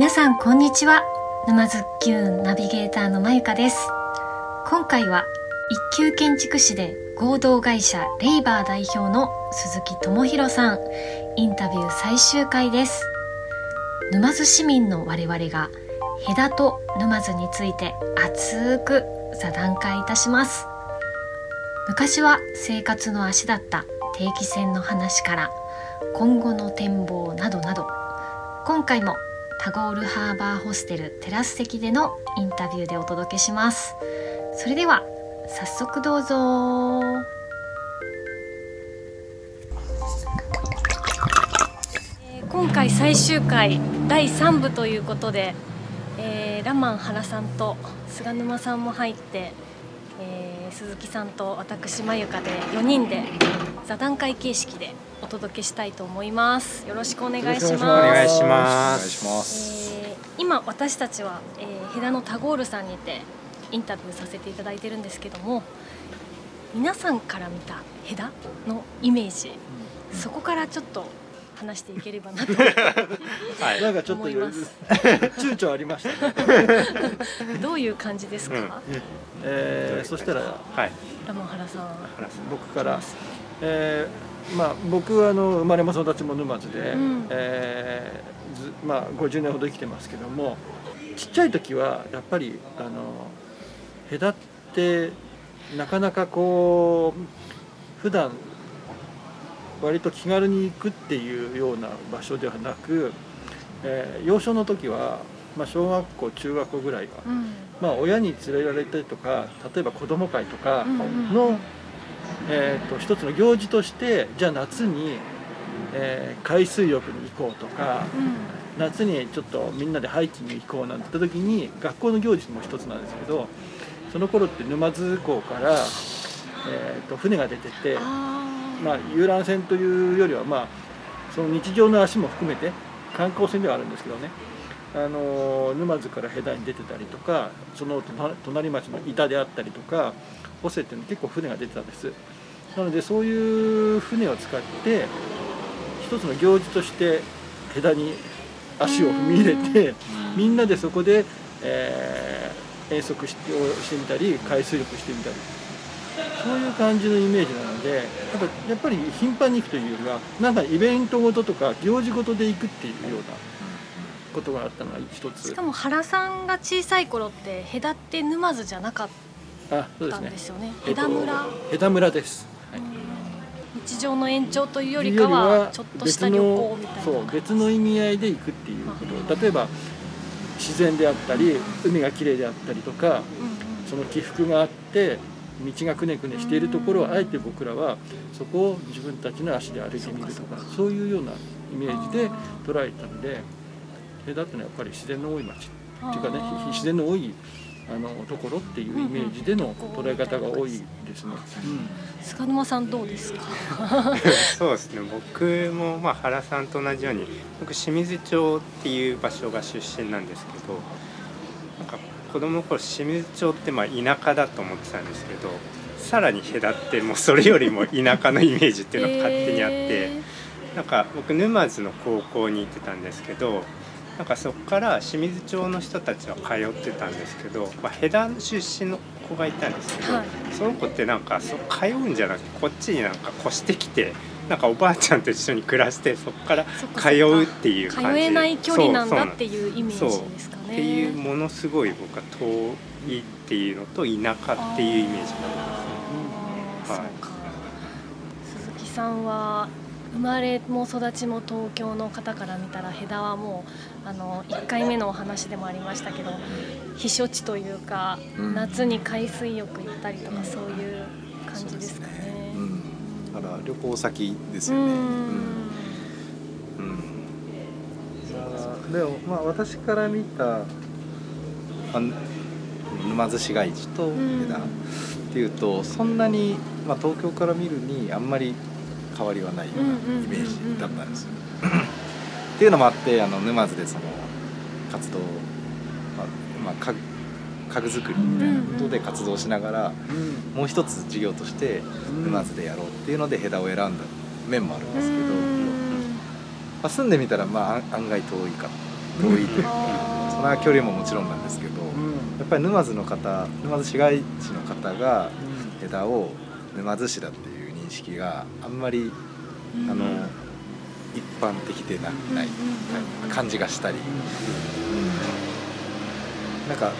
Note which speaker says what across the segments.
Speaker 1: 皆さんこんにちは。沼津きゅんナビゲーターのまゆかです。今回は一級建築士で合同会社レイバー代表の鈴木智弘さん。インタビュー最終回です。沼津市民の我々がヘダと沼津について熱く座談会いたします。昔は生活の足だった定期船の話から今後の展望などなど。今回もタゴールハーバーホステルテラス席でのインタビューでお届けします。それでは早速どうぞ。えー今回最終回第3部ということで、えーラマン原さんと菅沼さんも入って、えー鈴木さんと私まゆかで4人で座談会形式でお届けしたいと思います。よろしくお願いします。
Speaker 2: お願いします。
Speaker 1: えー今私たちは、えー、ヘダのタゴールさんにてインタビューさせていただいてるんですけども皆さんから見たヘダのイメージ、そこからちょっと話していければなと。
Speaker 2: はい。
Speaker 3: なんかちょっと
Speaker 1: 思います。
Speaker 3: 躊躇ありましたね。
Speaker 1: どういう感じですか、
Speaker 2: うん。
Speaker 3: えー、そしたら
Speaker 2: はい。
Speaker 1: ラモン原さん
Speaker 2: 原さん。
Speaker 3: 僕から、えー、まあ僕はあの生まれも育ちも沼津で、
Speaker 1: うん。
Speaker 3: えーずまあ50年ほど生きてますけども、ちっちゃい時はやっぱりあの隔ってなかなかこう普段割と気軽に行くっていうような場所ではなく、えー幼少の時は、まあ、小学校中学校ぐらいは
Speaker 1: うん。
Speaker 3: まあ、親に連れられたりとか例えば子ども会とか
Speaker 1: うんうん
Speaker 3: の、えー、と一つの行事としてじゃあ夏に、えー海水浴に行こうとか夏にちょっとみんなでハイキング行こうなんて言った時に学校の行事も一つなんですけどその頃って沼津港から、えー、と船が出てて、まあ、遊覧船というよりは、まあ、その日常の足も含めて観光船ではあるんですけどね。あの沼津から戸田に出てたりとかその隣町の板であったりとかホセっていうの結構船が出てたんです。なのでそういう船を使って一つの行事として戸田に足を踏み入れてみんなでそこで、えー遠足してみたり海水浴してみたり。そういう感じのイメージなのですやっぱやっぱり頻繁に行くというよりはなんかイベントごととか行事ごとで行くっていうようなことがあったのが一つ。
Speaker 1: しかも原さんが小さい頃ってヘダって沼津じゃなかった
Speaker 3: すね
Speaker 1: んですよね。
Speaker 3: えっと
Speaker 1: ヘダ村、
Speaker 3: ヘダ村です、はい。
Speaker 1: 日常の延長というよりかはちょっとした旅行みたいな
Speaker 3: そう別の意味合いで行くっていうこと。例えば自然であったり海が綺麗であったりとか
Speaker 1: うんうん。
Speaker 3: その起伏があって道がくねくねしているところをあえて僕らはそこを自分たちの足で歩いてみるとかそういうようなイメージで捉えたのでそれだってのはやっぱり自然の多い町っていうかね自然の多いあのところっていうイメージでの捉え方が多いですね。
Speaker 1: 菅沼さんどうですか？
Speaker 2: そうですね。僕もまあ原さんと同じように、僕清水町っていう場所が出身なんですけど、なんか子供の頃清水町ってまあ田舎だと思ってたんですけど、さらに隔ってもうそれよりも田舎のイメージっていうのが勝手にあって。
Speaker 1: え
Speaker 2: なんか僕沼津の高校に行ってたんですけどなんかそこから清水町の人たちは通ってたんですけど、まあ、ヘダ出身の子がいたんですけど、
Speaker 1: はい。
Speaker 2: その子ってなんかそう通うんじゃなくてこっちになんか越してきてなんかおばあちゃんと一緒に暮らしてそこから通うっていう
Speaker 1: 通
Speaker 2: 感じ。
Speaker 1: えない距離なんだっていうイメージです
Speaker 2: っていうものすごい僕は遠いっていうのと田舎っていうイメージなんですね。はい
Speaker 1: 鈴木さんは生まれも育ちも東京の方から見たらヘダはもうあの1回目のお話でもありましたけど避暑地というか、
Speaker 4: うん
Speaker 1: 夏に海水浴行ったりとかそういう感じですかね。
Speaker 4: うん。だから旅行先です
Speaker 1: う
Speaker 4: よね。
Speaker 1: ん
Speaker 4: うん。
Speaker 5: でもまあ私から見た
Speaker 4: あ沼津市街地と
Speaker 1: ん。
Speaker 4: 枝っていうとそんなにまあ東京から見るにあんまり変わりはないようなイメージだったんですよ。っていうのもあってあの沼津でその活動、まあまあ、家家具作りみたいなことで活動しながらもう一つ事業として沼津でやろうっていうので枝を選んだ面もあるんですけど、まあ、住んでみたらまあ案案外遠いか遠いというか。その距離ももちろんなんですけど
Speaker 3: うん。
Speaker 4: やっぱり沼津の方沼津市街地の方が枝を沼津市だっていう認識があんまりあの一般的でなない感じがしたり、うん。なんか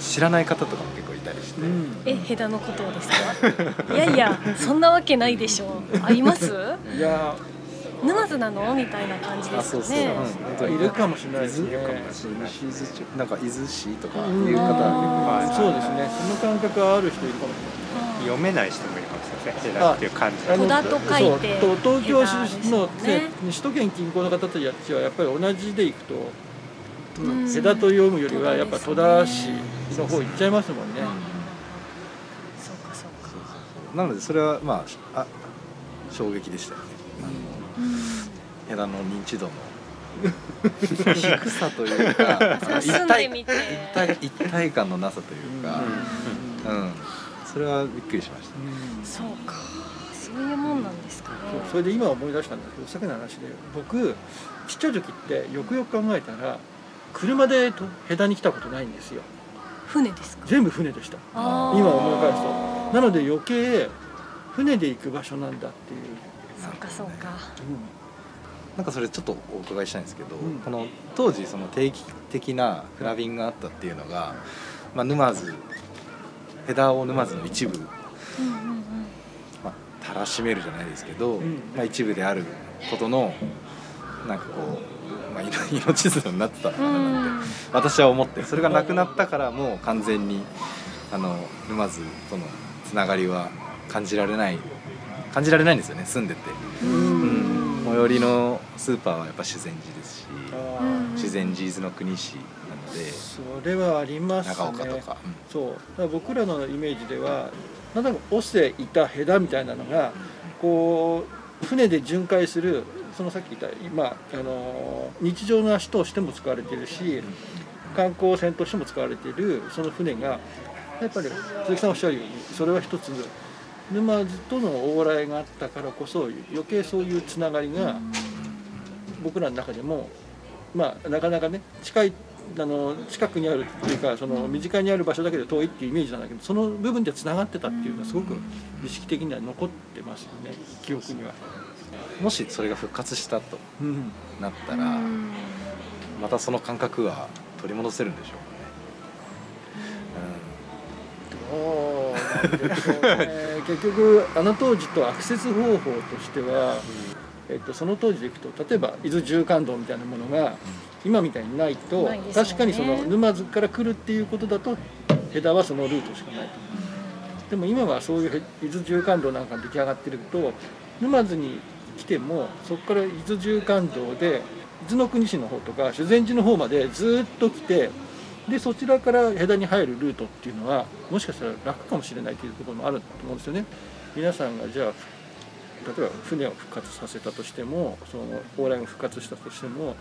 Speaker 4: 知らない方とかも結構いたりして、
Speaker 3: うん。
Speaker 1: えヘダのことをですか？いやいやそんなわけないでしょう。あります？
Speaker 3: いや
Speaker 1: 沼津なの？みたいな感じですかね。
Speaker 3: いるかもしれないですね。
Speaker 4: なんか伊豆市とか
Speaker 3: うん。
Speaker 4: いう方
Speaker 3: そうですね。その感覚はある人いるかもしれない。
Speaker 2: 読めない人もいるかもしれませんヘダっていう漢字
Speaker 3: あの
Speaker 1: 戸田と書いて
Speaker 3: そう。と東京市の、
Speaker 1: ね
Speaker 3: 首都圏近郊の方たちはやっぱり同じで行くと
Speaker 1: うん。
Speaker 3: 枝と読むよりはやっぱ戸田市の方行っちゃいますもんね。
Speaker 1: そうかそうか。
Speaker 4: なのでそれはまああ衝撃でしたよねあの枝の認知度の 低さというか一体
Speaker 1: 住んでみて。
Speaker 4: 一体一体感のなさというか、うん。それはびっくりしました。ね。
Speaker 1: そうか。そういうもんなんですかね。
Speaker 3: そうそれで今思い出したんだけどさっきの話で僕ちっちゃい時ってよくよく考えたら車でと枝に来たことないんですよ。
Speaker 1: 船ですか？
Speaker 3: 全部船でした。今思い返すと。なので余計船で行く場所なんだっていう、
Speaker 1: そうかそうか
Speaker 4: なんかそれちょっとお伺いしたいんですけど、
Speaker 3: うん。
Speaker 4: この当時その定期的な船便があったっていうのが、まあ、沼津枝を沼津の一部、まあ、たらしめるじゃないですけど、
Speaker 3: うん。
Speaker 4: まあ、一部であることのなんかこう、まあ、命 命綱になってたのかななん。て私は思ってそれがなくなったからもう完全にあの沼津とのつながりは感じられない感じられないんですよね住んでて、最寄りのスーパーはやっぱ修善寺ですし
Speaker 3: あ
Speaker 1: うん
Speaker 3: ー。
Speaker 4: 修善寺伊豆の国市なので
Speaker 3: それはありますね。
Speaker 4: 長岡とか、
Speaker 3: そう。だから僕らのイメージではなんだか尾瀬いたヘダみたいなのがこう船で巡回するそのさっき言った今あの日常の足としても使われてるし観光船としても使われているその船がやっぱり鈴木さんおっしゃるようにそれは一つ沼津との往来があったからこそ余計そういうつながりが僕らの中でもまあなかなかね近いあの近くにあるっていうかその身近にある場所だけで遠いっていうイメージなんだけどその部分でつながってたっていうのはすごく意識的には残ってますよね記憶には。
Speaker 4: もしそれが復活したと
Speaker 3: うん
Speaker 4: なったら、
Speaker 1: うん。
Speaker 4: またその感覚は取り戻せるんでしょう
Speaker 3: どうなん結局あの当時とアクセス方法としては、えっと、その当時でいくと例えば伊豆縦貫道みたいなものが今みたいにないと
Speaker 1: ね。
Speaker 3: 確かにその沼津から来るっていうことだと枝はそのルートしかないと。でも今はそういう伊豆縦貫道なんか出来上がってると沼津に来てもそこから伊豆縦貫道で伊豆の国市の方とか修善寺の方までずっと来てでそちらから枝に入るルートっていうのはもしかしたら楽かもしれないというところもあると思うんですよね。皆さんがじゃあ例えば船を復活させたとしてもその往来が復活したとしても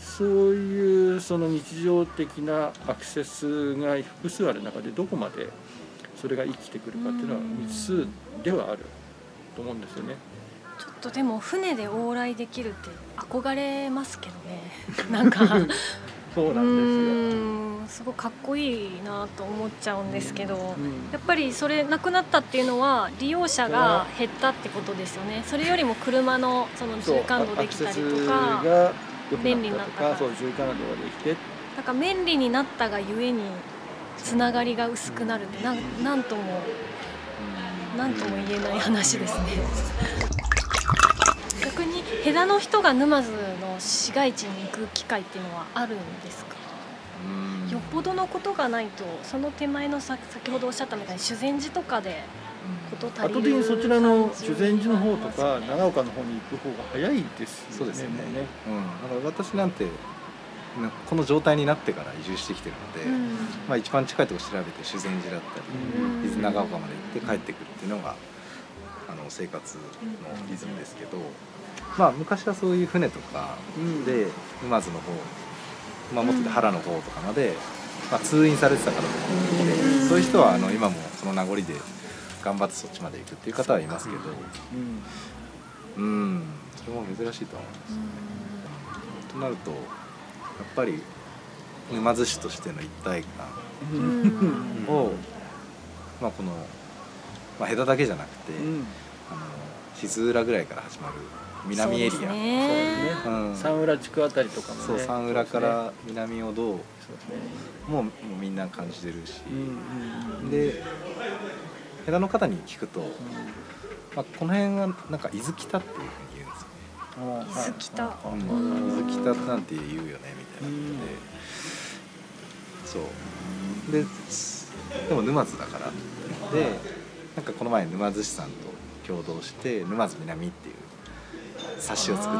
Speaker 3: そういうその日常的なアクセスが複数ある中でどこまでそれが生きてくるかっていうのは未知数ではあると思うんですよね。
Speaker 1: ちょっとでも船で往来できるって憧れますけどねなんか
Speaker 3: そう
Speaker 1: う
Speaker 3: なん
Speaker 1: ーんすごいかっこいいなと思っちゃうんですけど
Speaker 3: ですよ。うん。
Speaker 1: やっぱりそれなくなったっていうのは利用者が減ったってことですよね。それよりも車のその
Speaker 3: そう
Speaker 1: 縦貫道できたりとか便利にな
Speaker 3: なっ
Speaker 1: ったたか。ら
Speaker 3: そう縦貫道ができて
Speaker 1: なんか便利になったがゆえにつながりが薄くなるってなんなんともなんとも言えない話ですね逆に戸田の人が沼津の市街地に行く機会っていうのはあるんですか？
Speaker 4: うん。
Speaker 1: よっぽどのことがないとその手前のさ先ほどおっしゃったみたいに修善寺とかでこと足りる
Speaker 3: 後的にそちらの修善寺の方とか長岡の方に行く方が早いですよね。
Speaker 4: そうですよね。
Speaker 3: ね
Speaker 4: うん、だから私なんてなこの状態になってから移住してきてるので、
Speaker 1: うん。
Speaker 4: まあ、一番近いところ調べて修善寺だったり
Speaker 1: うん。
Speaker 4: 伊豆長岡まで行って帰ってくるっていうのがあの生活のリズムですけど、まあ、昔はそういう船とか
Speaker 3: うん
Speaker 4: で沼津の方、まあ、もっとで原の方とかまで、まあ、通院されてた方とかもそういう人はあの今もその名残で頑張ってそっちまで行くっていう方はいますけど。
Speaker 3: うん。
Speaker 4: うん。それも珍しいとは思います。となるとぱり沼津市としての一体
Speaker 1: うん。
Speaker 4: 感を、まあ、この、まあ、枝だけじゃなくて、静浦ぐらいから始まる南エリア。
Speaker 1: そうですね。
Speaker 3: 三浦地区あたりとかもね。
Speaker 4: そう三浦から南をどうもうもうみんな感じてるし、
Speaker 3: うんう
Speaker 4: で枝の方に聞くと、まあ、この辺はなんか伊豆北っていうふうに言うんですよ
Speaker 3: うん
Speaker 1: 伊豆北。
Speaker 4: 伊豆北なんて言うよねみたいなことで、そう。ですでも沼津だから。でなんかこの前沼津市さんと共同して沼津南っていう冊子を作って。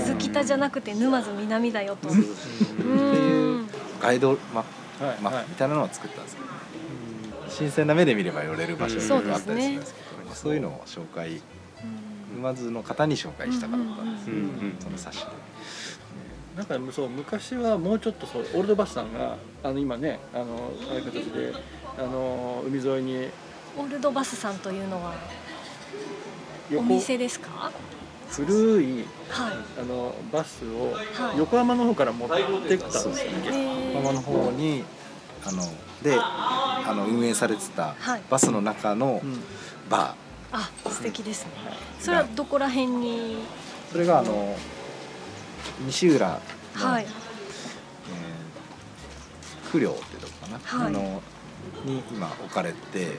Speaker 1: 伊豆北じゃなくて沼津南だよと。
Speaker 4: っていうガイドマップ
Speaker 3: はいはい。
Speaker 4: マップみたいなのを作ったんですけど、新鮮な目で見れば寄れる場所があったりするんですけど、まあそういうのを紹介沼津の方に紹介したかったんです。よ、
Speaker 2: うんうん。
Speaker 4: その冊子で。
Speaker 3: なんかそう昔はもうちょっとそうオールドバスさんがあの今ねあのああいう形であの海沿いに。
Speaker 1: オールドバスさんというのはお
Speaker 3: 横
Speaker 1: 店ですか？
Speaker 3: 古い
Speaker 1: はい。
Speaker 3: あのバスを
Speaker 1: はい。
Speaker 3: 横浜の方から持ってきたんですね。
Speaker 1: ー
Speaker 4: 横浜の方にあのであの運営されてた
Speaker 1: はい。
Speaker 4: バスの中の
Speaker 3: うん。
Speaker 4: バ
Speaker 1: あ素敵ですね。それはどこら辺に？
Speaker 4: ー、それがあの西浦の、
Speaker 1: はい。
Speaker 4: えー、九両ってとこかな、
Speaker 1: はい。
Speaker 4: あのに今置かれて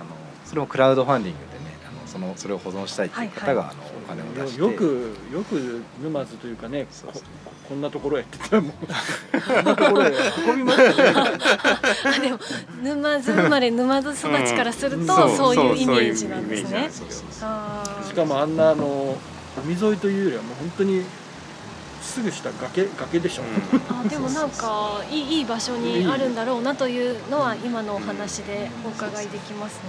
Speaker 4: あのそれもクラウドファンディングでねそのそれを保存したいっていう方が、
Speaker 1: はい。
Speaker 4: あのお金を出して。
Speaker 3: よくよく沼津というかね
Speaker 4: そうそう。
Speaker 3: ここんなところへ。って言ったらもうこんなところへ運びましたね。
Speaker 1: あでも沼津生まれ沼津育ちからすると、
Speaker 2: うん
Speaker 1: そういうイメ
Speaker 2: そうそういう
Speaker 1: ージなんですね
Speaker 3: しかもあんなあの海沿いというよりはもう本当にすぐ下崖崖でしょ。
Speaker 1: あでもなんかいいいい場所にあるんだろうなというのは今のお話でお伺いできますね。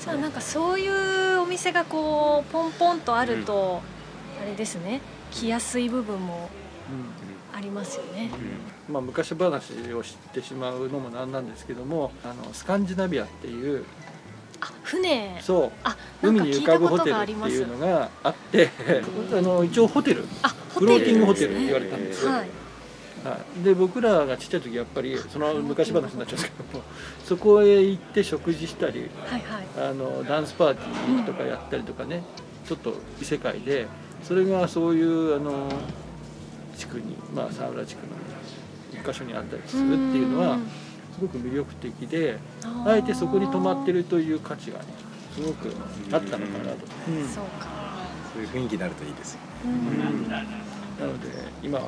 Speaker 1: じゃあなんかそういうお店がこうポンポンとあると、あれですね。来やすい部分もありますよね。
Speaker 3: まあ、昔話を知ってしまうのもなんなんですけどもあのスカンジナビアっていう
Speaker 1: あ船。
Speaker 3: そう。
Speaker 1: あ
Speaker 3: 海に浮かぶホテルっていう。のがあって。あの一応ホテル。
Speaker 1: あ
Speaker 3: フローティングホテルって言われたんですよ、
Speaker 1: はい。
Speaker 3: はい、で僕らがちっちゃい時やっぱりその昔話になっちゃうんですけども そこへ行って食事したり
Speaker 1: はいはい。
Speaker 3: あのダンスパーティーとかやったりとかねちょっと異世界でそれがそういうあの地区にまあ沢浦地区の一箇所にあったりするっていうのはすごく魅力的で
Speaker 1: あ
Speaker 3: えてそこに泊まってるという価値がねすごくあったのかなと。うん。
Speaker 1: そうか。
Speaker 4: そういう雰囲気になるといいですよ。
Speaker 1: うん。
Speaker 3: なので今は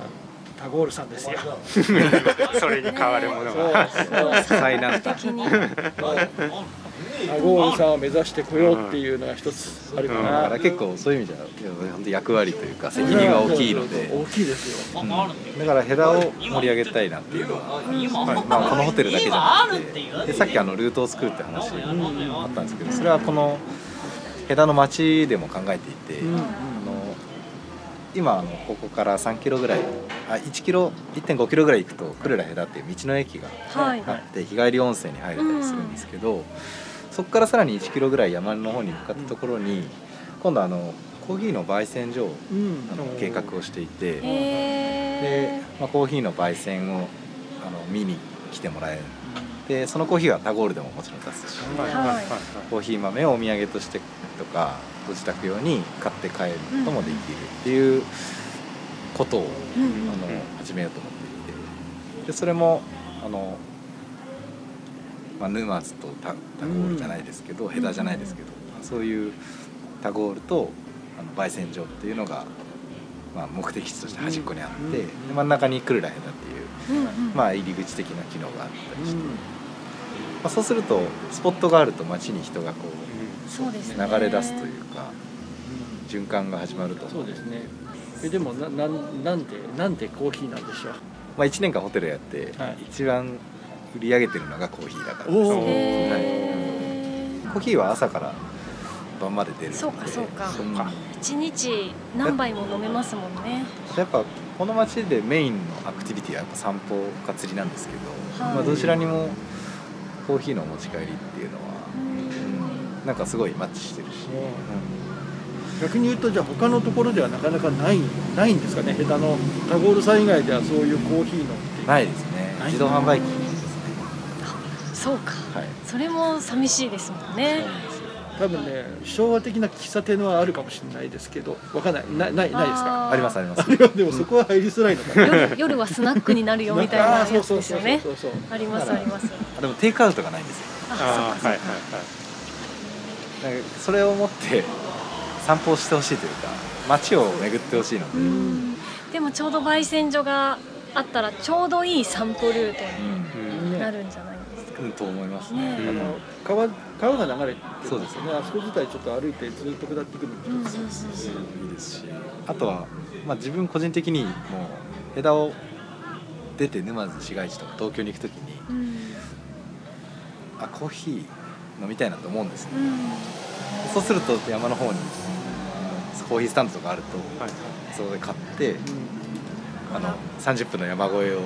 Speaker 3: タゴールさんですよ。
Speaker 2: それに変わるもの
Speaker 3: そう
Speaker 2: が
Speaker 3: そう。
Speaker 4: 最難関
Speaker 1: 的に。
Speaker 3: タ ゴールさんを目指してこようっていうのが一つあるか
Speaker 4: だ
Speaker 3: な。
Speaker 4: から結構そういう意味では本当役割というか責任が大きいので、
Speaker 3: 大きいですよ。
Speaker 4: うん。だからヘダを盛り上げたいなっていうのは、はい。まあ、このホテルだけじゃなくて。でさっきあのルートを作るって話あったんですけどそれはこのヘダの街でも考えていて、
Speaker 3: うん。
Speaker 4: あの今あのここから3キロぐらいあ1キロ1.5キロぐらい行くとクルラヘダっていう道の駅が
Speaker 1: はい。
Speaker 4: あって日帰り温泉に入れたりするんですけど、そこからさらに1キロぐらい山の方に向かったところに今度あのコーヒーの焙煎所を
Speaker 3: うん。
Speaker 4: あの計画をしていて。で
Speaker 1: へ、
Speaker 4: まあ、コーヒーの焙煎をあの見に来てもらえる。でそのコーヒーはタゴールでももちろん出すしコーヒー豆をお土産としてとかご自宅用に買って帰ることもできるっていうことを、あの始めようと思っていて。でそれもあの、まあ、沼津とタタゴールじゃないですけど、ヘダじゃないですけど、そういうタゴールとあの焙煎所っていうのが、まあ、目的地として端っこにあって、
Speaker 3: うん。
Speaker 4: で真ん中にクルラヘダっていう、
Speaker 1: うんうん。
Speaker 4: まあ、入り口的な機能があったりして、
Speaker 3: うん。
Speaker 4: まあ、そうするとスポットがあると街に人がこう。流れ出すというか循環が始まると。思
Speaker 3: そうですね。えでもななんなんでなんでコーヒーなんでしょう？
Speaker 4: まあ、1年間ホテルやって、
Speaker 3: はい。
Speaker 4: 一番売り上げてるのがコーヒーだから。
Speaker 3: お
Speaker 4: です
Speaker 3: ー
Speaker 1: へー。
Speaker 4: コーヒーは朝から晩まで出るので。
Speaker 1: そうかそうか。
Speaker 4: ん
Speaker 1: 一日何杯も飲めますもんね。
Speaker 4: やっぱこの街でメインのアクティビティはやっぱ散歩か釣りなんですけど、
Speaker 1: はい。
Speaker 4: まあ、どちらにもコーヒーのお持ち帰りっていうのは、
Speaker 1: うん。
Speaker 4: うんなんかすごいマッチしてるし、
Speaker 3: う。ん。逆に言うとじゃあ他のところではなかなかないないんですかね？ヘタのタゴールさん以外ではそういうコーヒーの
Speaker 4: ないですね。自動販売機。ですね
Speaker 1: そうか。
Speaker 4: はい。
Speaker 1: それも寂しいですもんね。
Speaker 3: 多分ね昭和的な喫茶店はあるかもしれないですけどわかんない。なないないですか？
Speaker 1: ー
Speaker 4: ありますあります。
Speaker 3: でもそこは入りづらいのかな。
Speaker 1: 夜夜はスナックになるよみたいなやつですよね。
Speaker 3: そうそうそうそう
Speaker 1: ありますあります。
Speaker 4: あでもテイクアウトがないんですよ。
Speaker 1: あ
Speaker 2: ああはいはい
Speaker 4: なんかそれを持って散歩をしてほしいというか街を巡ってほしいので、
Speaker 1: うん。でもちょうど焙煎所があったらちょうどいい散歩ルート
Speaker 4: うん。
Speaker 1: に
Speaker 3: ね
Speaker 1: なるんじゃない
Speaker 4: と思います
Speaker 1: ね。
Speaker 4: ね
Speaker 3: あの川川が流れてる
Speaker 4: そうです
Speaker 3: ね。あそこ自体ちょっと歩いてずっと下ってくるのも
Speaker 4: いいですし。あとは、まあ、自分個人的にもう枝を出て沼津市街地とか東京に行く時に
Speaker 1: うん。
Speaker 4: あコーヒー飲みたいなと思うんですね
Speaker 1: うん。
Speaker 4: そうすると山の方にコーヒースタンドとかあると
Speaker 2: はい。
Speaker 4: そこで買って
Speaker 3: うん
Speaker 4: あの30分の山越えを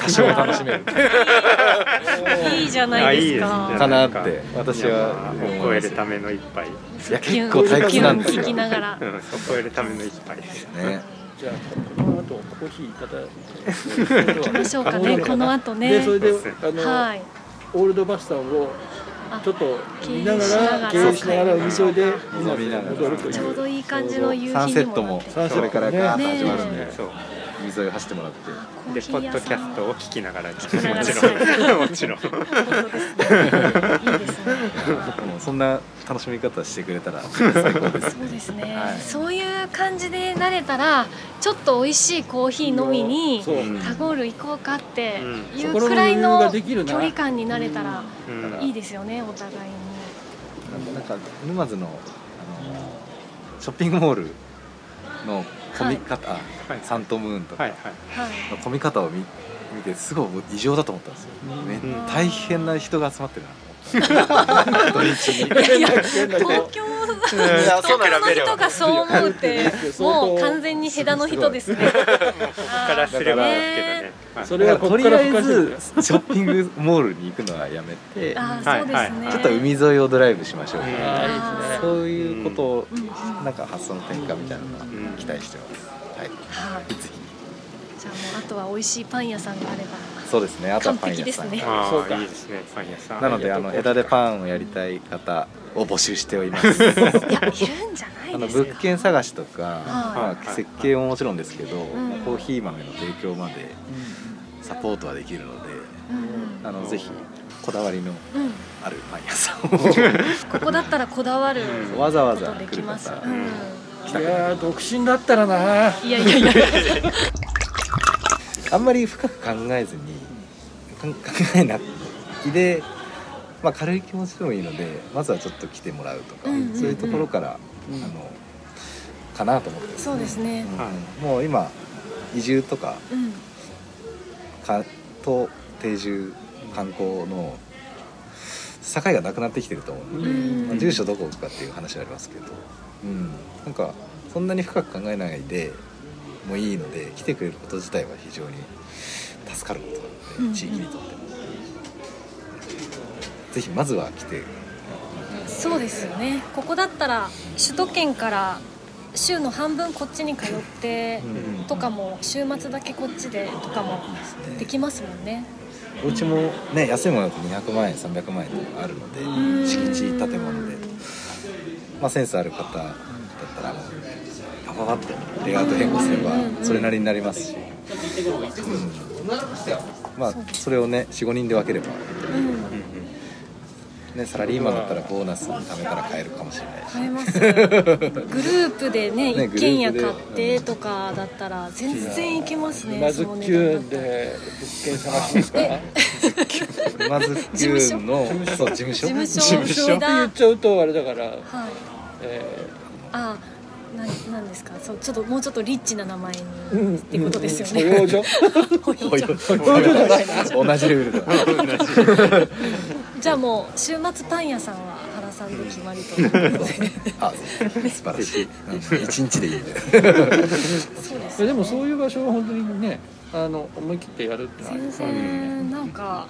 Speaker 4: 多少楽しめる。
Speaker 1: いいじゃないですか。
Speaker 2: あいいですね。
Speaker 4: かなって私は
Speaker 2: 山を越えるための一杯。
Speaker 4: いや結構退屈なんですよ。
Speaker 1: 聞きながら
Speaker 2: うんそう越えるための一杯です。
Speaker 4: ね。
Speaker 3: じゃあこの後コーヒーいただ
Speaker 1: きましょうかね。この後ね。
Speaker 3: でそれであの、
Speaker 1: はい。
Speaker 3: オールドバスターを
Speaker 1: あ
Speaker 3: ちょっと見なが
Speaker 1: ら。
Speaker 3: ら経営しながら海沿いで
Speaker 4: 飲みながら
Speaker 3: 戻るという。
Speaker 1: ちょうどいい感じの夕日に
Speaker 4: セットも
Speaker 1: もなって
Speaker 3: サンセット
Speaker 4: それからガーッと
Speaker 1: ね
Speaker 4: 始まるんで。
Speaker 1: ね
Speaker 2: そう
Speaker 4: 海沿いを走ってもらって。
Speaker 2: でポッドキャストを聞きながら
Speaker 1: きながら
Speaker 2: もちろん。もちろん。
Speaker 1: いいですね。
Speaker 4: もうそんな楽しみ方してくれたら 最高です。
Speaker 1: そうですね、
Speaker 4: はい。
Speaker 1: そういう感じで慣れたらちょっと美味しいコーヒー飲みにタゴール行こうかって
Speaker 2: うん。
Speaker 1: いうくらいの距離感になれたら
Speaker 2: うん。
Speaker 1: いいですよねお互いに。
Speaker 4: なんか沼津のあのショッピングモールの混み方、
Speaker 2: はい。
Speaker 4: サントムーンとか。
Speaker 2: はいはい。
Speaker 1: はい。
Speaker 4: の混み方を見見てすごい異常だと思ったんですよ、め
Speaker 2: うん。
Speaker 4: 大変な人が集まってるなと思った。土日に。
Speaker 1: 東京
Speaker 4: や
Speaker 1: 東京の人がそう思うってもう完全にヘダの人ですね。
Speaker 3: それはこ
Speaker 4: とりあえず
Speaker 3: く
Speaker 4: ショッピングモールに行くのはやめてちょっと海沿いをドライブしましょうか、そういうことをなんか発想の転換みたいなのは
Speaker 2: うん。
Speaker 4: 期待してます、はい。
Speaker 1: はい。
Speaker 4: ぜひ
Speaker 1: じゃあもうあとは美味しいパン屋さんがあれば
Speaker 4: そうですね。あとは
Speaker 1: 完
Speaker 4: パン屋さん、
Speaker 1: 璧ですね
Speaker 2: あ
Speaker 3: そうか。
Speaker 2: あいいですね。パン屋さん。
Speaker 4: なのであの枝でパンをやりたい方を募集しております。
Speaker 1: いやいるんじゃない
Speaker 4: あの
Speaker 1: ですか。
Speaker 4: 物件探しとか、
Speaker 1: はい。
Speaker 4: まあ、設計ももちろんですけど、
Speaker 1: ん。
Speaker 4: コーヒー豆の提供までサポートはできるので
Speaker 1: うん
Speaker 4: あのぜひこだわりのあるパン屋さん
Speaker 1: ここだったらこだわる
Speaker 4: をわざわざ来る
Speaker 1: きます、
Speaker 4: 方
Speaker 1: うん。
Speaker 3: いやー独身だったらない
Speaker 1: やいやいや
Speaker 4: あんまり深く考えずに考えないで、まあ、軽い気持ちでもいいのでまずはちょっと来てもらうとか、
Speaker 1: うんうんうん。
Speaker 4: そういうところから、
Speaker 3: うん。
Speaker 4: あのかなと思って、
Speaker 1: そうですね。
Speaker 4: うんもう今移住とか
Speaker 1: うん。
Speaker 4: かと定住観光の境がなくなってきてると思うので、
Speaker 1: うん。
Speaker 4: まあ住所どこ置くかっていう話はありますけど、うん、なんかそんなに深く考えないでもいいので来てくれること自体は非常に助かることなので、地域にとっても。ぜひまずは来て。
Speaker 1: そうですよね。ここだったら首都圏から週の半分こっちに通って
Speaker 4: うん。
Speaker 1: とかも週末だけこっちでとかもできますもんね。
Speaker 4: お家もね安いものだと200万円300万円とかあるので
Speaker 1: ん。
Speaker 4: 敷地建物で、まあ、センスある方だったらもうパパパってレイアウト変更すれば
Speaker 1: うん
Speaker 4: それなりになりますし、うん。まあそれをね45人で分ければ、
Speaker 1: うん。
Speaker 4: ね、サラリーマンだったらボーナスのためから買えるかもしれないし。
Speaker 1: 買えます。グループでね
Speaker 4: ね
Speaker 1: 一軒家買ってとかだったら全然いけますね
Speaker 3: まず
Speaker 1: その値
Speaker 3: 急
Speaker 1: 段だったら
Speaker 3: で物件探しますか
Speaker 4: 沼津急のそう事務所
Speaker 1: 事務所
Speaker 4: 事務
Speaker 1: 梅
Speaker 4: 所
Speaker 3: って言っちゃうとあれだから、
Speaker 1: はい
Speaker 3: え
Speaker 1: あななんですか？そうちょっともうちょっとリッチな名前に
Speaker 3: ーうん。
Speaker 1: っていうことですよ
Speaker 3: 保
Speaker 1: ね
Speaker 3: 養所
Speaker 4: 同じレベルだ。
Speaker 1: じゃあもう週末パン屋さんは原さんで決まりと
Speaker 4: 素晴らしい。う ん一日でいいね。
Speaker 1: そうです。
Speaker 3: えでもそういう場所は本当にねあの思い切ってやるって
Speaker 1: 全然なんか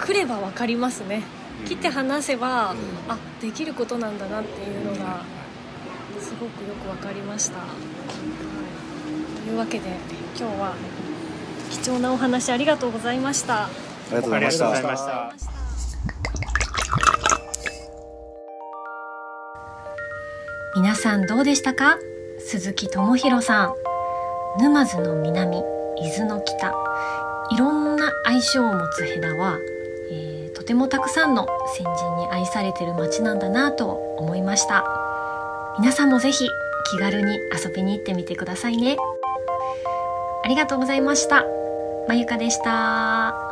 Speaker 1: 来れば分かりますね。来て話せば、あできることなんだなっていうのがすごくよくわかりました、はい、というわけで今日は貴重なお話ありがとうございました。
Speaker 4: ありがとうございました。
Speaker 2: ました
Speaker 1: 皆さんどうでしたか？鈴木智弘さん。沼津の南伊豆の北。いろんな愛称を持つヘダは、えーとてもたくさんの先人に愛されてる街なんだなと思いました皆さんもぜひ気軽に遊びに行ってみてくださいね。ありがとうございました。まゆかでした。